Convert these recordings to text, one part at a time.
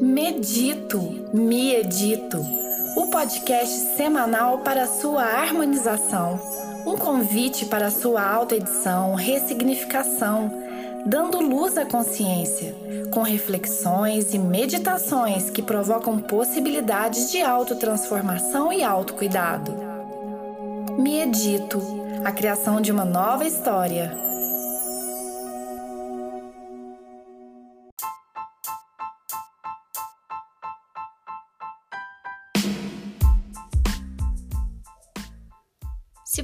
Medito, me edito, o podcast semanal para sua harmonização, um convite para sua autoedição, ressignificação, dando luz à consciência, com reflexões e meditações que provocam possibilidades de autotransformação e autocuidado. Me edito, a criação de uma nova história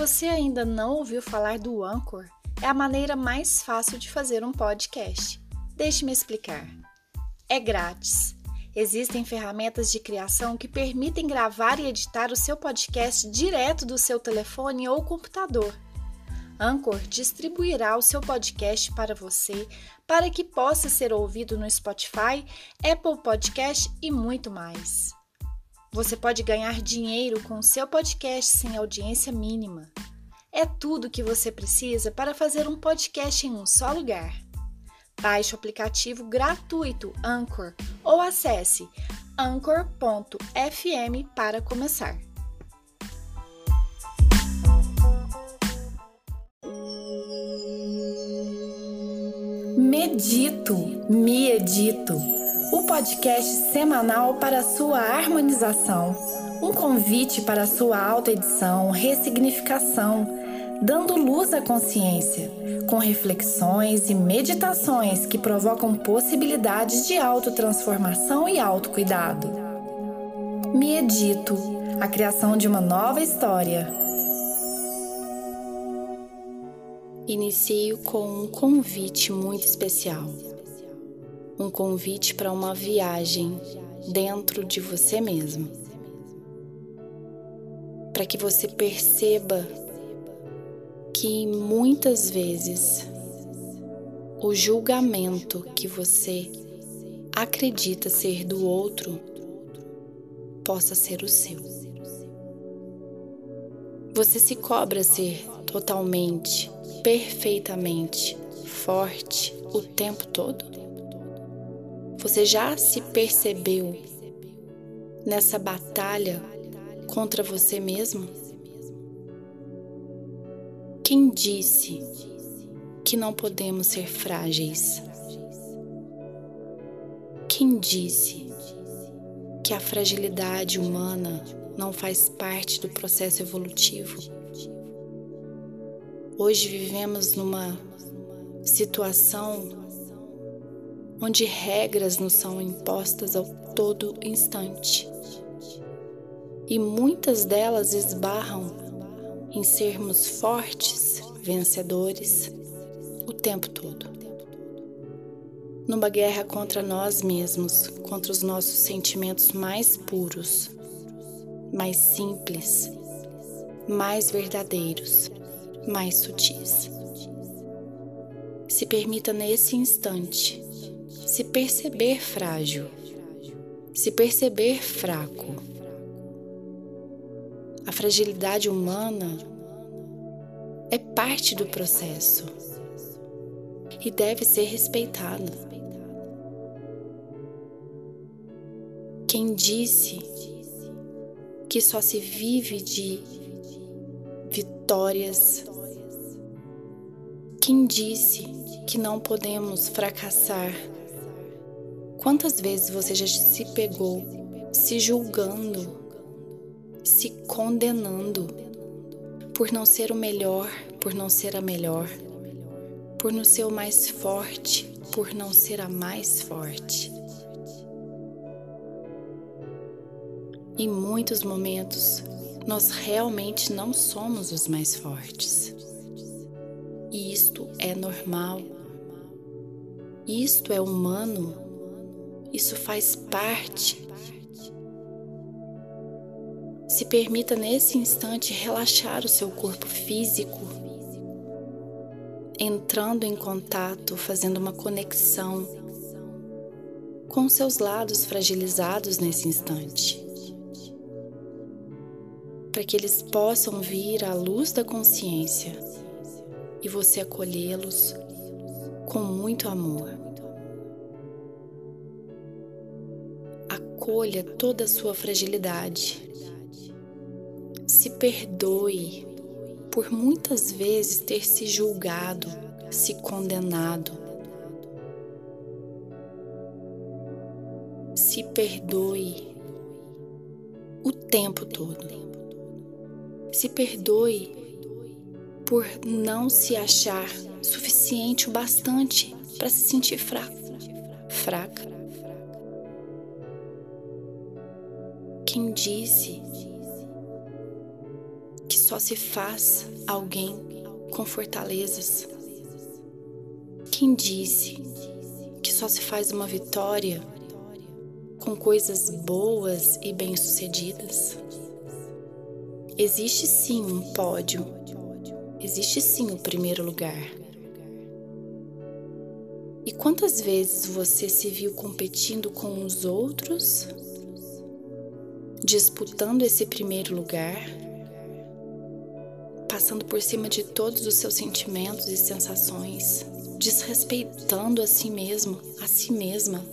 você ainda não ouviu falar do Anchor, é a maneira mais fácil de fazer um podcast. Deixe-me explicar. É grátis. Existem ferramentas de criação que permitem gravar e editar o seu podcast direto do seu telefone ou computador. Anchor distribuirá o seu podcast para você para que possa ser ouvido no Spotify, Apple Podcast e muito mais. Você pode ganhar dinheiro com o seu podcast sem audiência mínima. É tudo o que você precisa para fazer um podcast em um só lugar. Baixe o aplicativo gratuito Anchor ou acesse anchor.fm para começar. Medito, me edito o podcast semanal para sua harmonização, um convite para sua autoedição, ressignificação, dando luz à consciência, com reflexões e meditações que provocam possibilidades de autotransformação e autocuidado. Me edito, a criação de uma nova história. Inicio com um convite muito especial um convite para uma viagem dentro de você mesmo. Para que você perceba que muitas vezes o julgamento que você acredita ser do outro possa ser o seu. Você se cobra ser totalmente, perfeitamente forte o tempo todo? Você já se percebeu nessa batalha contra você mesmo? Quem disse que não podemos ser frágeis? Quem disse que a fragilidade humana não faz parte do processo evolutivo? Hoje vivemos numa situação onde regras nos são impostas a todo instante. E muitas delas esbarram em sermos fortes, vencedores, o tempo todo. Numa guerra contra nós mesmos, contra os nossos sentimentos mais puros, mais simples, mais verdadeiros, mais sutis. Se permita nesse instante se perceber frágil, se perceber fraco. A fragilidade humana é parte do processo e deve ser respeitada. Quem disse que só se vive de vitórias? Quem disse que não podemos fracassar? Quantas vezes você já se pegou se julgando, se condenando por não ser o melhor, por não ser a melhor, por não ser o mais forte, por não ser a mais forte? Em muitos momentos, nós realmente não somos os mais fortes. E isto é normal. Isto é humano isso faz parte. Se permita nesse instante relaxar o seu corpo físico, entrando em contato, fazendo uma conexão com seus lados fragilizados nesse instante, para que eles possam vir à luz da consciência e você acolhê-los com muito amor. Acolha toda a sua fragilidade. Se perdoe por muitas vezes ter se julgado, se condenado. Se perdoe o tempo todo. Se perdoe por não se achar suficiente o bastante para se sentir fraco, fraca. Quem disse que só se faz alguém com fortalezas? Quem disse que só se faz uma vitória com coisas boas e bem-sucedidas? Existe sim um pódio, existe sim o primeiro lugar. E quantas vezes você se viu competindo com os outros, disputando esse primeiro lugar, passando por cima de todos os seus sentimentos e sensações, desrespeitando a si mesmo, a si mesma?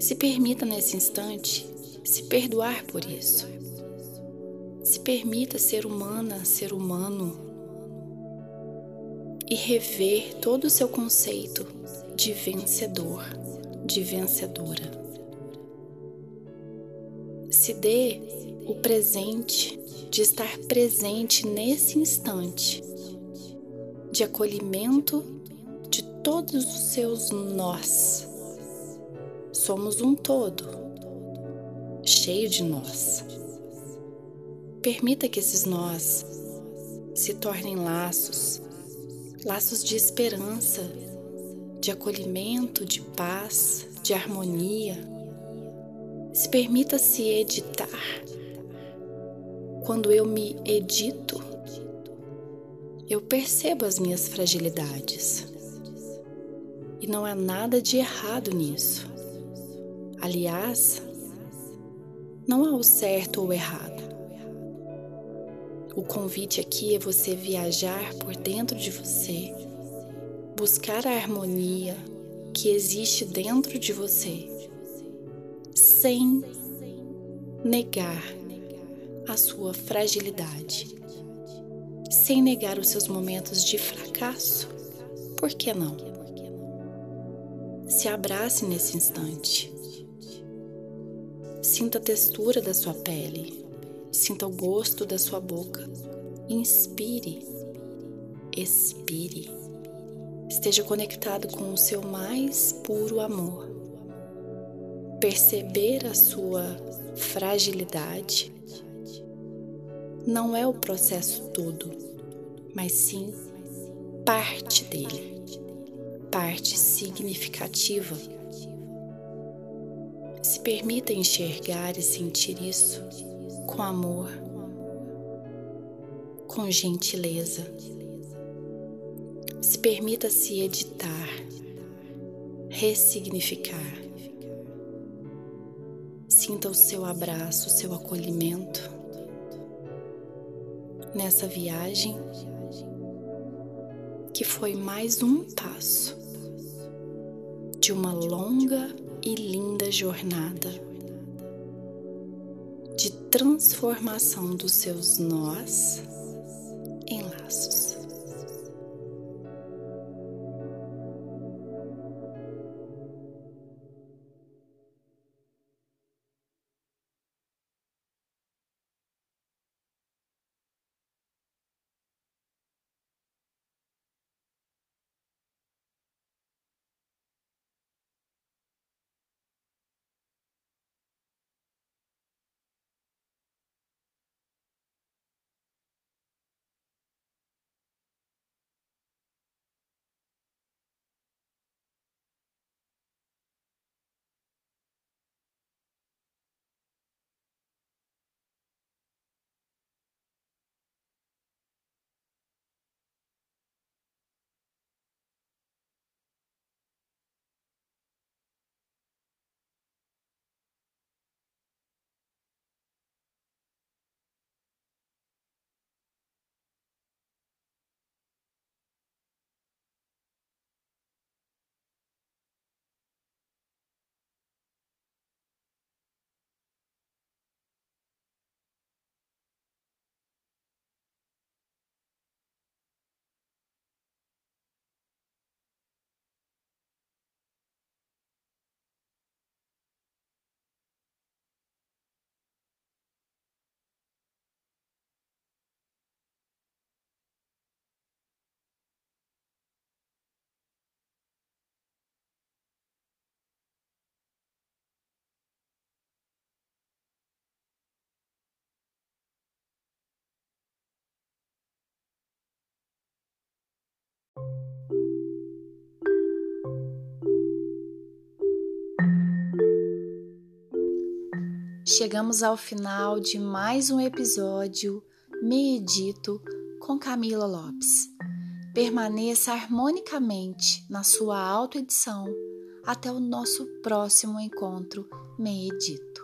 Se permita nesse instante se perdoar por isso. Se permita ser humana, ser humano e rever todo o seu conceito de vencedor, de vencedora. Se dê o presente de estar presente nesse instante de acolhimento de todos os seus nós. Somos um todo, cheio de nós. Permita que esses nós se tornem laços laços de esperança, de acolhimento, de paz, de harmonia. Se permita se editar. Quando eu me edito, eu percebo as minhas fragilidades. E não há nada de errado nisso. Aliás, não há o certo ou o errado. O convite aqui é você viajar por dentro de você, buscar a harmonia que existe dentro de você, sem negar a sua fragilidade, sem negar os seus momentos de fracasso. Por que não? Se abrace nesse instante. Sinta a textura da sua pele Sinta o gosto da sua boca. Inspire, expire. Esteja conectado com o seu mais puro amor. Perceber a sua fragilidade não é o processo todo, mas sim parte dele, parte significativa. Se permita enxergar e sentir isso com amor, com gentileza. Se permita se editar, ressignificar. Sinta o seu abraço, o seu acolhimento nessa viagem que foi mais um passo de uma longa e linda jornada transformação dos seus nós Chegamos ao final de mais um episódio Me Edito com Camila Lopes. Permaneça harmonicamente na sua autoedição até o nosso próximo encontro Me Edito.